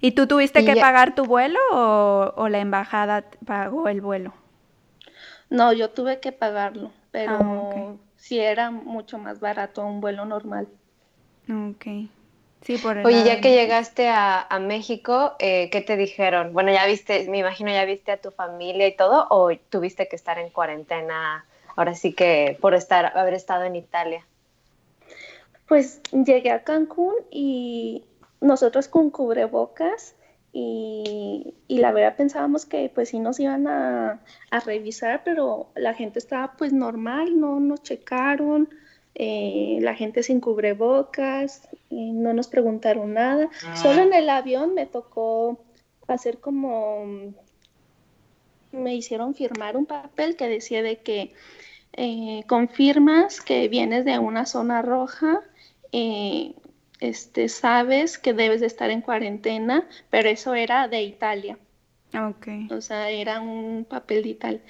¿Y tú tuviste que pagar tu vuelo o, la embajada pagó el vuelo? No, yo tuve que pagarlo, pero ah, si era mucho más barato un vuelo normal. Ok. Sí, por Oye, ya que llegaste a, México, eh, ¿qué te dijeron? Bueno, ya viste, me imagino ya viste a tu familia y todo, o tuviste que estar en cuarentena, ahora sí que por estar, haber estado en Italia. Pues llegué a Cancún y nosotros con cubrebocas y, la verdad pensábamos que pues sí nos iban a, revisar, pero la gente estaba pues normal, no nos checaron, eh, la gente sin cubrebocas, no nos preguntaron nada. Ah. Solo en el avión me tocó hacer como, me hicieron firmar un papel que decía de que eh, confirmas que vienes de una zona roja, eh, este, sabes que debes de estar en cuarentena, pero eso era de Italia. Okay. O sea, era un papel de Italia.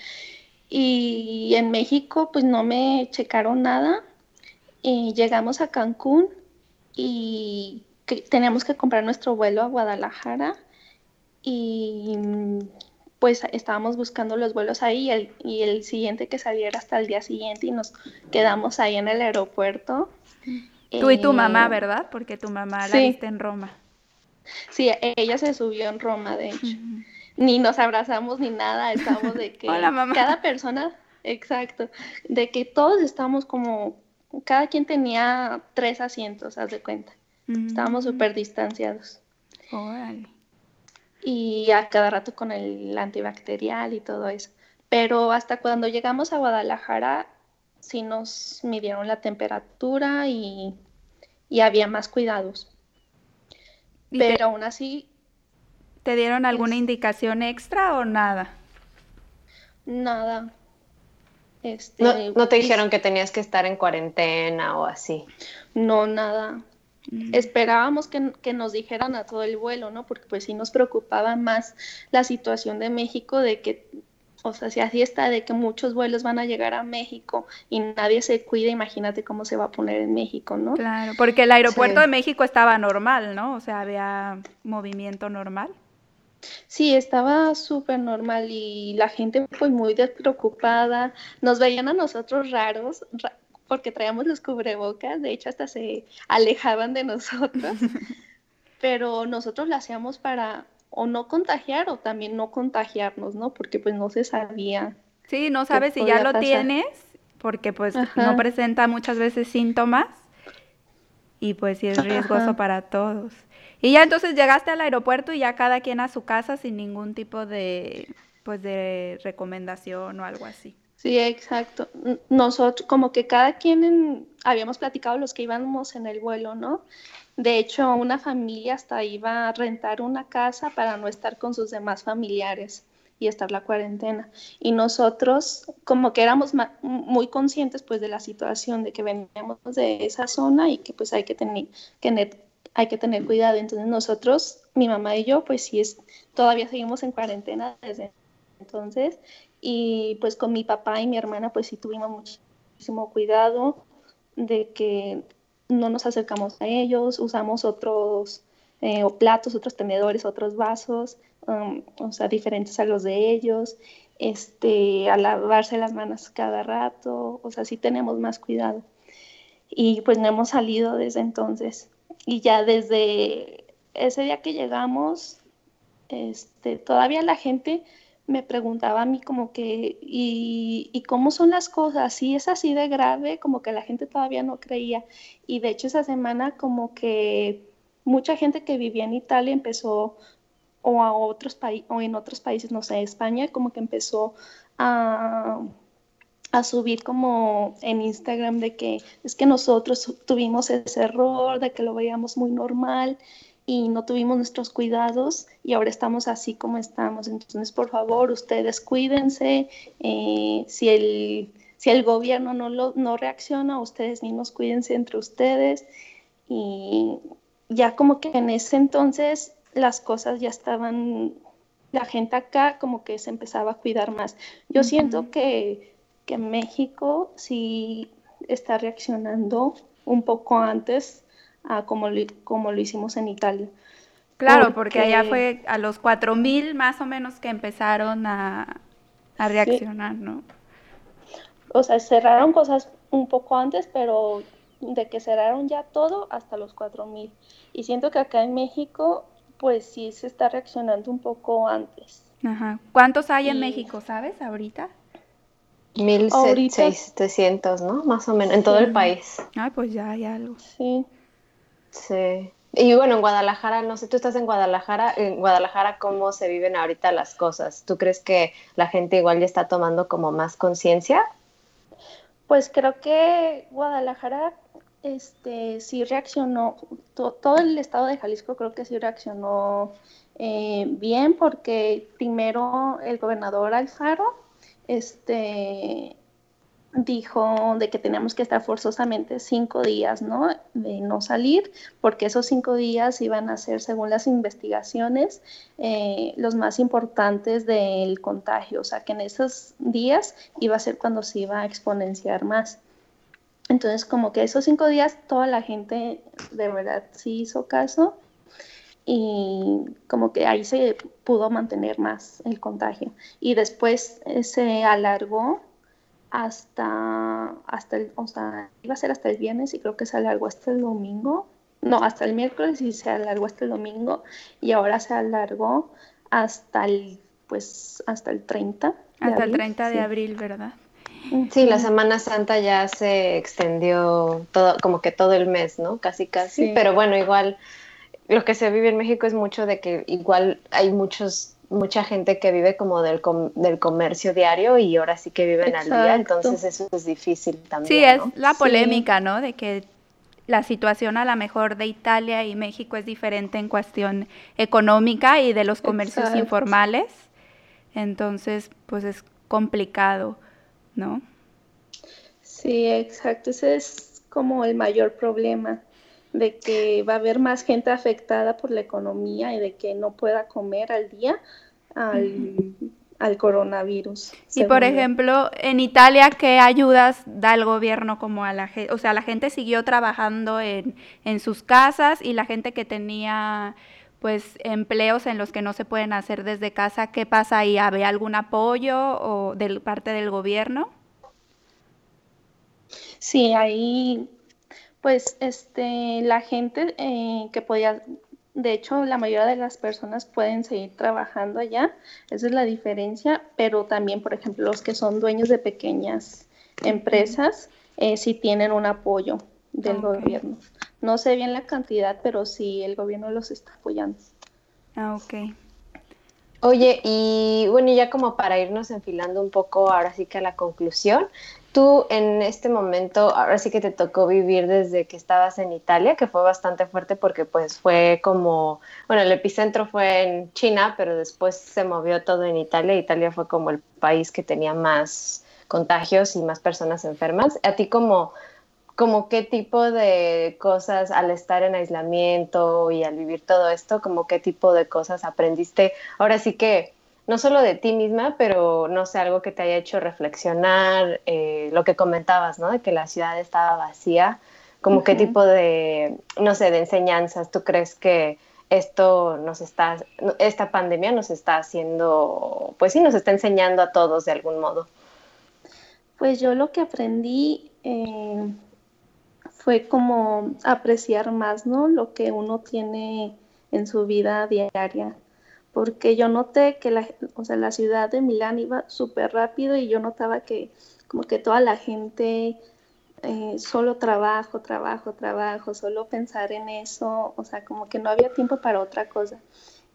Y en México, pues no me checaron nada. Y llegamos a Cancún y teníamos que comprar nuestro vuelo a Guadalajara. Y pues estábamos buscando los vuelos ahí y el, y el siguiente que saliera hasta el día siguiente y nos quedamos ahí en el aeropuerto. Tú y tu mamá, eh, ¿verdad? Porque tu mamá la viste en Roma. Sí, ella se subió en Roma, de hecho. Ni nos abrazamos ni nada, estamos de que cada persona, exacto, de que todos estamos como, cada quien tenía tres asientos, haz de cuenta. Estábamos súper distanciados. Y a cada rato con el antibacterial y todo eso. Pero hasta cuando llegamos a Guadalajara, sí nos midieron la temperatura y, había más cuidados. Pero aún así... ¿Te dieron alguna indicación extra o nada? Nada. Este, no, te dijeron que tenías que estar en cuarentena o así. No, nada. Mm. Esperábamos que, que, nos dijeran a todo el vuelo, ¿no? Porque pues sí nos preocupaba más la situación de México, de que, o sea, si así está, de que muchos vuelos van a llegar a México y nadie se cuida, imagínate cómo se va a poner en México, ¿no? Claro, porque el aeropuerto de México estaba normal, ¿no? O sea, había movimiento normal. Sí, estaba súper normal y la gente pues muy despreocupada. Nos veían a nosotros raros, porque traíamos los cubrebocas, de hecho hasta se alejaban de nosotros, pero nosotros lo hacíamos para o no contagiar o también no contagiarnos, ¿no? Porque pues no se sabía. Sí, no sabes si ya lo tienes, porque pues no presenta muchas veces síntomas y pues sí es riesgoso para todos. Y ya entonces llegaste al aeropuerto y ya cada quien a su casa sin ningún tipo de pues de recomendación o algo así. Sí, exacto. Nosotros, como que cada quien habíamos platicado los que íbamos en el vuelo, ¿no? De hecho, una familia hasta iba a rentar una casa para no estar con sus demás familiares y estar la cuarentena. Y nosotros, como que éramos muy conscientes, pues, de la situación, de que veníamos de esa zona y que, pues, hay que tener, que cuidado. Entonces, nosotros, mi mamá y yo, pues, sí, es, todavía seguimos en cuarentena desde entonces y pues con mi papá y mi hermana pues sí tuvimos muchísimo cuidado de que no nos acercamos a ellos, usamos otros eh, platos, otros tenedores, otros vasos, um, o sea, diferentes a los de ellos, este, a lavarse las manos cada rato, o sea, sí tenemos más cuidado. Y pues no hemos salido desde entonces. Y ya desde ese día que llegamos, este, todavía la gente me preguntaba a mí como que, ¿y, cómo son las cosas? Si es así de grave, como que la gente todavía no creía. Y de hecho esa semana como que mucha gente que vivía en Italia empezó, o, a otros o en otros países, no sé, España, como que empezó a, a subir como en Instagram de que es que nosotros tuvimos ese error, de que lo veíamos muy normal y no tuvimos nuestros cuidados y ahora estamos así como estamos. Entonces, por favor, ustedes cuídense. Eh, si, el, si el gobierno no, lo, no reacciona, ustedes mismos cuídense entre ustedes. Y ya como que en ese entonces las cosas ya estaban, la gente acá como que se empezaba a cuidar más. Yo siento que, que México sí está reaccionando un poco antes como, lo, como lo hicimos en Italia. Claro, porque, allá fue a los 4.000 más o menos que empezaron a, reaccionar, ¿no? O sea, cerraron cosas un poco antes, pero de que cerraron ya todo hasta los 4.000. Y siento que acá en México, pues sí se está reaccionando un poco antes. Ajá. ¿Cuántos hay en México, sabes, ahorita? 1.700, ¿no? Más o menos, en todo el país. Ay, pues ya hay algo. Sí. Sí. Y bueno, en Guadalajara, no sé, tú estás en Guadalajara, en Guadalajara, ¿cómo se viven ahorita las cosas? ¿Tú crees que la gente igual ya está tomando como más conciencia? Pues creo que Guadalajara este, sí reaccionó, todo el estado de Jalisco creo que sí reaccionó eh, bien porque primero el gobernador Alfaro este, dijo de que teníamos que estar forzosamente cinco días, ¿no? De no salir, porque esos cinco días iban a ser, según las investigaciones, eh, los más importantes del contagio, o sea, que en esos días iba a ser cuando se iba a exponenciar más. Entonces, como que esos cinco días toda la gente de verdad sí hizo caso y como que ahí se pudo mantener más el contagio. Y después eh, se alargó hasta, hasta el, o sea, iba a ser hasta el viernes y creo que se alargó hasta el domingo. No, hasta el miércoles y se alargó hasta el domingo y ahora se alargó hasta el, pues, hasta el 30. hasta el 30 de abril, ¿verdad? Sí, la Semana Santa ya se extendió todo, como que todo el mes, ¿no? Casi, casi. Pero bueno, igual lo que se vive en México es mucho de que igual hay muchos mucha gente que vive como del, del comercio diario y ahora sí que viven al día, entonces eso es difícil también. Sí, es la polémica, ¿no? De que la situación a lo mejor de Italia y México es diferente en cuestión económica y de los comercios informales, entonces pues es complicado, ¿no? Sí, exacto, ese es como el mayor problema de que va a haber más gente afectada por la economía y de que no pueda comer al día al, coronavirus. Y por ejemplo, en Italia, ¿qué ayudas da el gobierno como a la gente? O sea, la gente siguió trabajando en, en sus casas y la gente que tenía pues empleos en los que no se pueden hacer desde casa, ¿qué pasa ahí? ¿Había algún apoyo o de parte del gobierno? Sí, ahí pues este la gente eh, que podía de hecho, la mayoría de las personas pueden seguir trabajando allá, esa es la diferencia, pero también, por ejemplo, los que son dueños de pequeñas empresas, eh, sí tienen un apoyo del gobierno. No sé bien la cantidad, pero sí el gobierno los está apoyando. Ah, ok. Oye, y bueno, ya como para irnos enfilando un poco ahora sí que a la conclusión, tú en este momento, ahora sí que te tocó vivir desde que estabas en Italia, que fue bastante fuerte porque pues fue como, bueno, el epicentro fue en China, pero después se movió todo en Italia. Italia fue como el país que tenía más contagios y más personas enfermas. A ti como como qué tipo de cosas al estar en aislamiento y al vivir todo esto, como qué tipo de cosas aprendiste. Ahora sí que no solo de ti misma, pero no sé, algo que te haya hecho reflexionar, eh, lo que comentabas, ¿no? De que la ciudad estaba vacía, como qué tipo de, no sé, de enseñanzas tú crees que esto nos está, esta pandemia nos está haciendo, pues sí, nos está enseñando a todos de algún modo. Pues yo lo que aprendí eh, fue como apreciar más, ¿no? Lo que uno tiene en su vida diaria. Porque yo noté que la, o sea, la ciudad de Milán iba súper rápido y yo notaba que como que toda la gente eh, solo trabajo, trabajo, trabajo, solo pensar en eso, o sea, como que no había tiempo para otra cosa.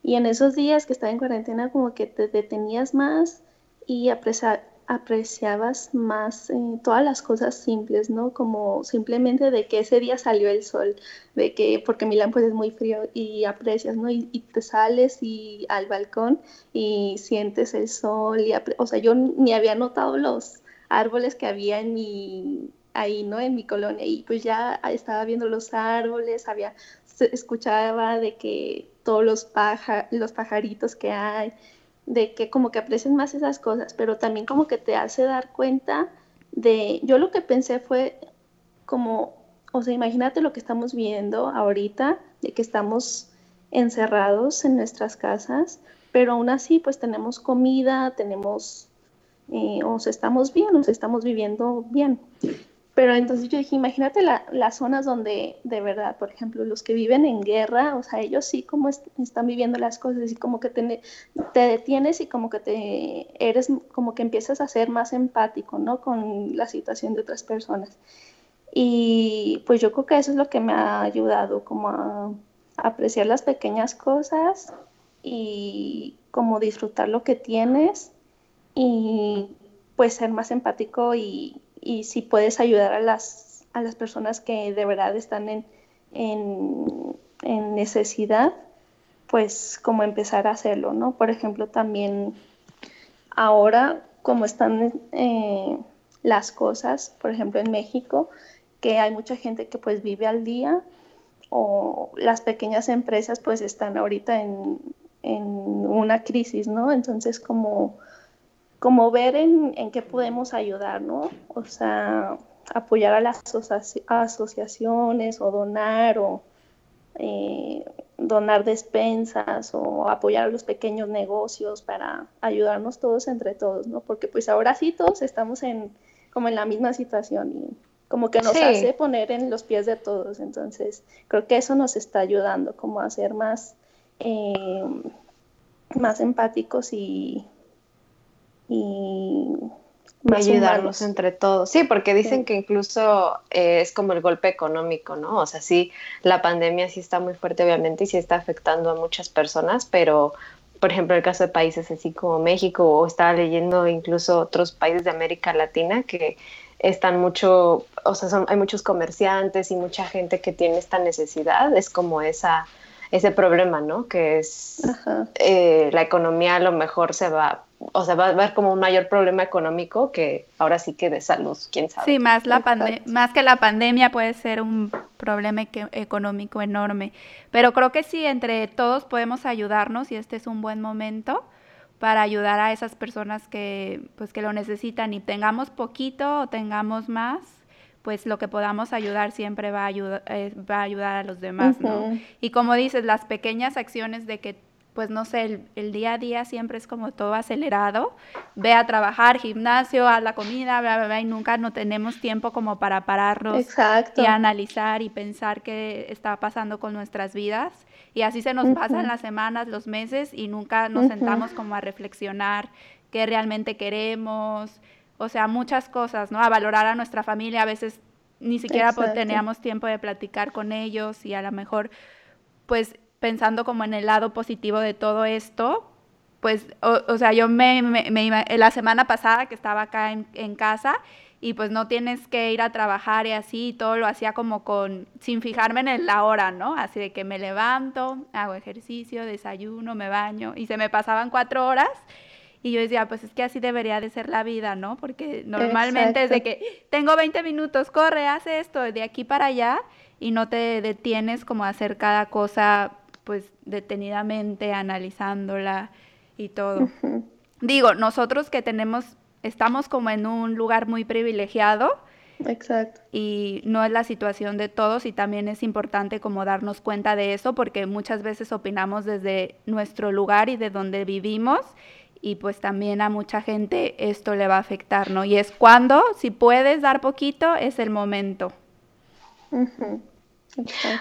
Y en esos días que estaba en cuarentena, como que te detenías más y apreciar, apreciabas más eh, todas las cosas simples, ¿no? Como simplemente de que ese día salió el sol, de que, porque Milán pues es muy frío y aprecias, ¿no? Y, te sales y al balcón y sientes el sol, y o sea, yo ni había notado los árboles que había en mi, ahí, ¿no? En mi colonia y pues ya estaba viendo los árboles, había, escuchaba de que todos los, paja, los pajaritos que hay, de que como que aprecias más esas cosas, pero también como que te hace dar cuenta de, yo lo que pensé fue como, o sea, imagínate lo que estamos viendo ahorita, de que estamos encerrados en nuestras casas, pero aún así pues tenemos comida, tenemos, eh, o estamos bien, o estamos viviendo bien. Pero entonces yo dije, imagínate las zonas donde de verdad, por ejemplo, los que viven en guerra, o sea, ellos sí como están viviendo las cosas y como que te, te, detienes y como que te eres, como que empiezas a ser más empático, ¿no? Con la situación de otras personas. Y pues yo creo que eso es lo que me ha ayudado, como a apreciar las pequeñas cosas y como disfrutar lo que tienes y pues ser más empático y y si puedes ayudar a las, a las personas que de verdad están en, en, necesidad, pues como empezar a hacerlo, ¿no? Por ejemplo, también ahora, como están eh, las cosas, por ejemplo, en México, que hay mucha gente que pues vive al día o las pequeñas empresas pues están ahorita en, en una crisis, ¿no? Entonces como como ver en, en qué podemos ayudar, ¿no? O sea, apoyar a las asociaciones o donar o eh, donar despensas o apoyar a los pequeños negocios para ayudarnos todos entre todos, ¿no? Porque pues ahora sí todos estamos en como en la misma situación y como que nos hace poner en los pies de todos, entonces creo que eso nos está ayudando como a ser más eh, más empáticos y y ayudarnos entre todos. Sí, porque dicen que incluso eh, es como el golpe económico, ¿no? O sea, sí, la pandemia sí está muy fuerte, obviamente, y sí está afectando a muchas personas, pero, por ejemplo, el caso de países así como México, o estaba leyendo incluso otros países de América Latina que están mucho, o sea, son, hay muchos comerciantes y mucha gente que tiene esta necesidad, es como esa ese problema, ¿no? Que es eh, la economía a lo mejor se va o sea, va a haber como un mayor problema económico que ahora sí que de salud, quién sabe. Sí, más, la más que la pandemia puede ser un problema económico enorme. Pero creo que sí, entre todos podemos ayudarnos y este es un buen momento para ayudar a esas personas que, pues, que lo necesitan y tengamos poquito o tengamos más, pues lo que podamos ayudar siempre va a ayudar, eh, va a, ayudar a los demás, ¿no? Y como dices, las pequeñas acciones de que pues no sé, el, día a día siempre es como todo acelerado. Ve a trabajar, gimnasio, a la comida, bla, bla, bla, y nunca no tenemos tiempo como para pararnos y analizar y pensar qué está pasando con nuestras vidas. Y así se nos pasan las semanas, los meses y nunca nos sentamos como a reflexionar qué realmente queremos, o sea, muchas cosas, ¿no? A valorar a nuestra familia, a veces ni siquiera teníamos tiempo de platicar con ellos y a lo mejor pues pensando como en el lado positivo de todo esto, pues, o, sea, yo me, me, la semana pasada que estaba acá en, en, casa y pues no tienes que ir a trabajar y así, y todo lo hacía como con, sin fijarme en la hora, ¿no? Así de que me levanto, hago ejercicio, desayuno, me baño y se me pasaban cuatro horas. Y yo decía, pues es que así debería de ser la vida, ¿no? Porque normalmente es de que tengo 20 minutos, corre, haz esto, de aquí para allá, y no te detienes como a hacer cada cosa pues detenidamente analizándola y todo. Digo, nosotros que tenemos, estamos como en un lugar muy privilegiado. Exacto. Y no es la situación de todos y también es importante como darnos cuenta de eso porque muchas veces opinamos desde nuestro lugar y de donde vivimos y pues también a mucha gente esto le va a afectar, ¿no? Y es cuando, si puedes dar poquito, es el momento.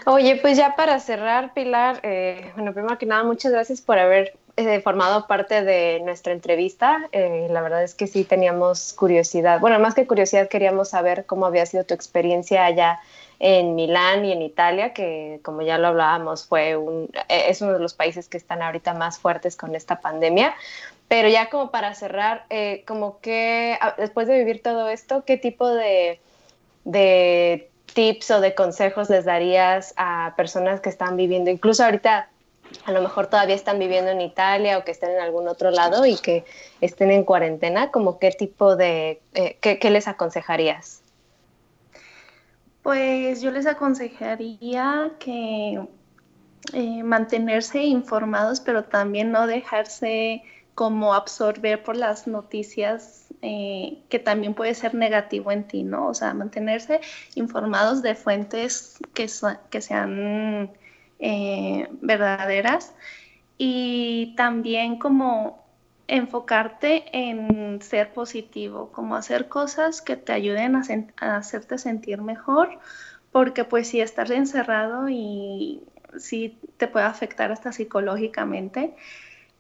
Oye, pues ya para cerrar, Pilar, eh, bueno, primero que nada, muchas gracias por haber eh, formado parte de nuestra entrevista. Eh, la verdad es que sí teníamos curiosidad, bueno, más que curiosidad, queríamos saber cómo había sido tu experiencia allá en Milán y en Italia, que como ya lo hablábamos, fue un, es uno de los países que están ahorita más fuertes con esta pandemia. Pero ya como para cerrar, como que después de vivir todo esto, ¿qué tipo de, de tips o de consejos les darías a personas que están viviendo, incluso ahorita a lo mejor todavía están viviendo en Italia o que estén en algún otro lado y que estén en cuarentena, como qué tipo de, eh, qué, les aconsejarías? Pues yo les aconsejaría que eh, mantenerse informados, pero también no dejarse como absorber por las noticias eh, que también puede ser negativo en ti, ¿no? O sea, mantenerse informados de fuentes que, que sean eh, verdaderas y también como enfocarte en ser positivo, como hacer cosas que te ayuden a, a hacerte sentir mejor, porque pues si estás encerrado y sí te puede afectar hasta psicológicamente,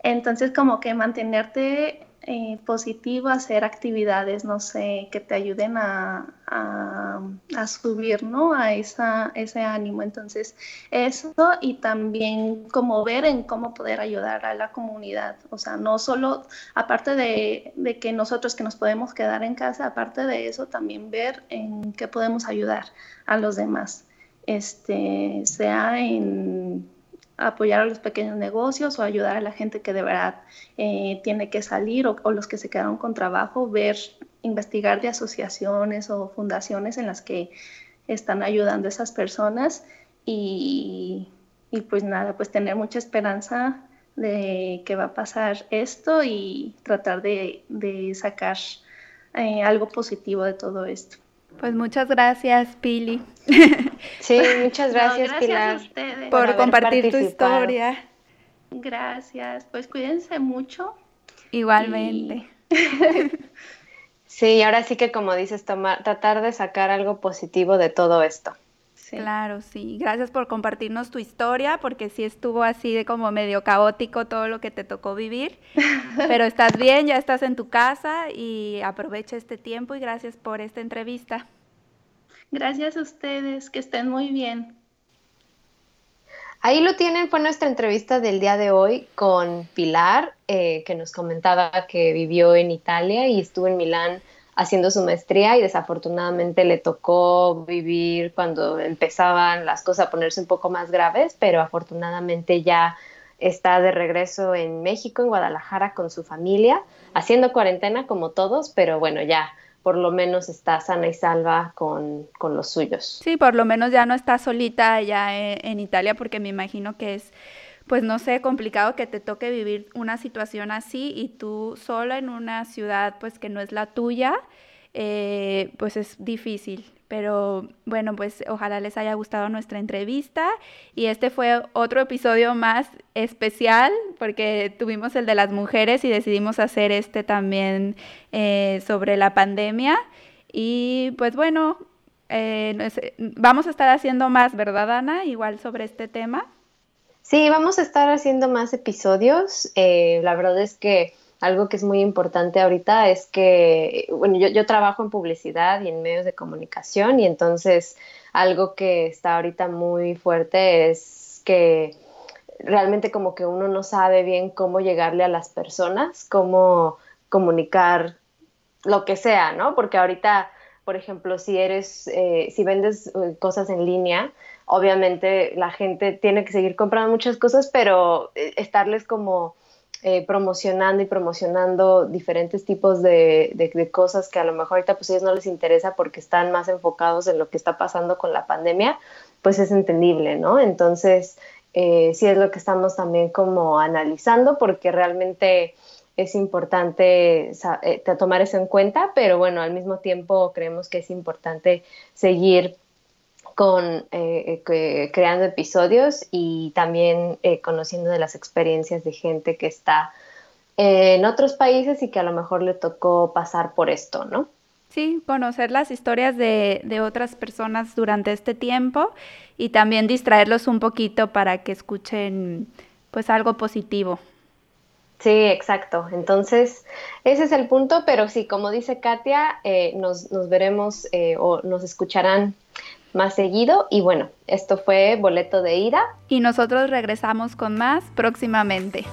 entonces como que mantenerte eh, positivo hacer actividades, no sé, que te ayuden a, a, subir, ¿no? A esa, ese ánimo. Entonces, eso y también como ver en cómo poder ayudar a la comunidad. O sea, no solo, aparte de, de que nosotros que nos podemos quedar en casa, aparte de eso, también ver en qué podemos ayudar a los demás. Este, sea en apoyar a los pequeños negocios o ayudar a la gente que de verdad eh, tiene que salir o, los que se quedaron con trabajo, ver, investigar de asociaciones o fundaciones en las que están ayudando a esas personas y, pues nada, pues tener mucha esperanza de que va a pasar esto y tratar de, sacar eh, algo positivo de todo esto. Pues muchas gracias, Pili. Sí, muchas gracias, Pilar, por, compartir tu historia. Gracias, pues cuídense mucho. Igualmente. Sí, ahora sí que como dices, tomar, tratar de sacar algo positivo de todo esto. Claro, sí. Gracias por compartirnos tu historia, porque sí estuvo así de como medio caótico todo lo que te tocó vivir. Pero estás bien, ya estás en tu casa y aprovecha este tiempo y gracias por esta entrevista. Gracias a ustedes, que estén muy bien. Ahí lo tienen, fue nuestra entrevista del día de hoy con Pilar, eh, que nos comentaba que vivió en Italia y estuvo en Milán haciendo su maestría y desafortunadamente le tocó vivir cuando empezaban las cosas a ponerse un poco más graves, pero afortunadamente ya está de regreso en México, en Guadalajara, con su familia, haciendo cuarentena como todos, pero bueno, ya por lo menos está sana y salva con, los suyos. Sí, por lo menos ya no está solita allá en, Italia, porque me imagino que es, pues no sé, complicado que te toque vivir una situación así y tú sola en una ciudad, pues que no es la tuya, eh, pues es difícil. Pero bueno, pues ojalá les haya gustado nuestra entrevista y este fue otro episodio más especial porque tuvimos el de las mujeres y decidimos hacer este también eh, sobre la pandemia. Y pues bueno, eh, vamos a estar haciendo más, ¿verdad, Ana? Igual sobre este tema. Sí, vamos a estar haciendo más episodios. Eh, la verdad es que algo que es muy importante ahorita es que, bueno, yo, trabajo en publicidad y en medios de comunicación y entonces algo que está ahorita muy fuerte es que realmente como que uno no sabe bien cómo llegarle a las personas, cómo comunicar lo que sea, ¿no? Porque ahorita, por ejemplo, si eres, eh, si vendes eh, cosas en línea, obviamente la gente tiene que seguir comprando muchas cosas, pero eh, estarles como eh, promocionando y promocionando diferentes tipos de, de, cosas que a lo mejor ahorita pues a ellos no les interesa porque están más enfocados en lo que está pasando con la pandemia, pues es entendible, ¿no? Entonces, eh, sí es lo que estamos también como analizando porque realmente es importante tomar eso en cuenta, pero bueno, al mismo tiempo creemos que es importante seguir con eh, eh, creando episodios y también eh, conociendo de las experiencias de gente que está en otros países y que a lo mejor le tocó pasar por esto, ¿no? Sí, conocer las historias de, de otras personas durante este tiempo y también distraerlos un poquito para que escuchen pues algo positivo. Sí, exacto. Entonces, ese es el punto, pero sí, como dice Katia, nos, nos, veremos o nos escucharán más seguido. Y bueno, esto fue Boleto de Ida. Y nosotros regresamos con más próximamente.